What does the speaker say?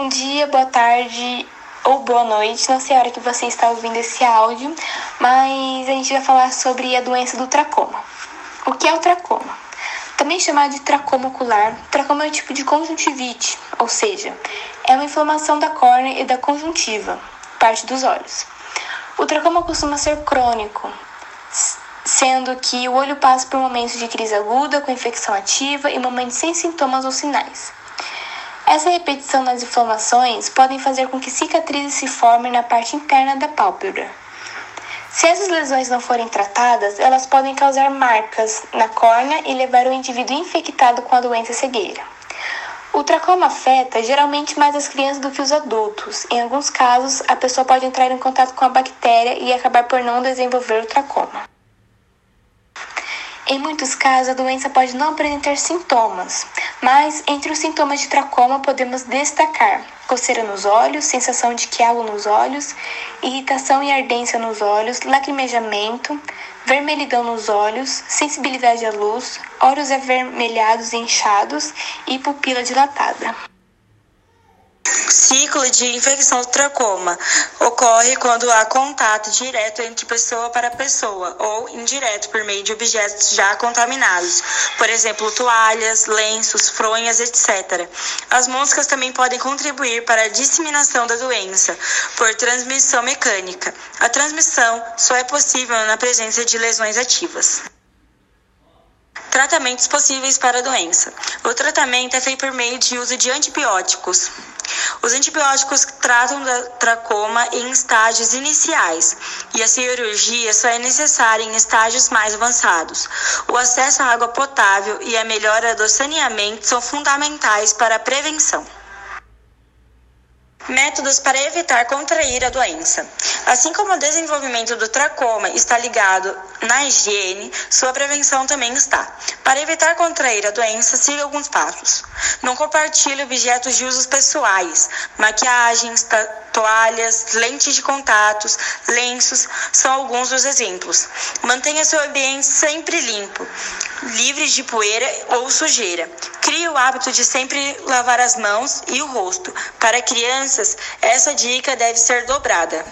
Bom dia, boa tarde ou boa noite, não sei a hora que você está ouvindo esse áudio, mas a gente vai falar sobre a doença do tracoma. O que é o tracoma? Também chamado de tracoma ocular, tracoma é um tipo de conjuntivite, ou seja, é uma inflamação da córnea e da conjuntiva, parte dos olhos. O tracoma costuma ser crônico, sendo que o olho passa por momentos de crise aguda com infecção ativa e momentos sem sintomas ou sinais. Essa repetição das inflamações podem fazer com que cicatrizes se formem na parte interna da pálpebra. Se essas lesões não forem tratadas, elas podem causar marcas na córnea e levar o indivíduo infectado com a doença cegueira. O tracoma afeta geralmente mais as crianças do que os adultos. Em alguns casos, a pessoa pode entrar em contato com a bactéria e acabar por não desenvolver o tracoma. Em muitos casos, a doença pode não apresentar sintomas, mas entre os sintomas de tracoma podemos destacar coceira nos olhos, sensação de que algo nos olhos, irritação e ardência nos olhos, lacrimejamento, vermelhidão nos olhos, sensibilidade à luz, olhos avermelhados e inchados e pupila dilatada. Ciclo de infecção do tracoma ocorre quando há contato direto entre pessoa para pessoa ou indireto por meio de objetos já contaminados, por exemplo, toalhas, lenços, fronhas, etc. As moscas também podem contribuir para a disseminação da doença por transmissão mecânica. A transmissão só é possível na presença de lesões ativas. Tratamentos possíveis para a doença. O tratamento é feito por meio de uso de antibióticos. Os antibióticos tratam da tracoma em estágios iniciais e a cirurgia só é necessária em estágios mais avançados. O acesso à água potável e a melhora do saneamento são fundamentais para a prevenção. Métodos para evitar contrair a doença. Assim como o desenvolvimento do tracoma está ligado na higiene, sua prevenção também está. Para evitar contrair a doença, siga alguns passos. Não compartilhe objetos de usos pessoais, maquiagens, toalhas, lentes de contatos, lenços são alguns dos exemplos. Mantenha seu ambiente sempre limpo, livre de poeira ou sujeira. Crie o hábito de sempre lavar as mãos e o rosto. Para crianças, essa dica deve ser dobrada.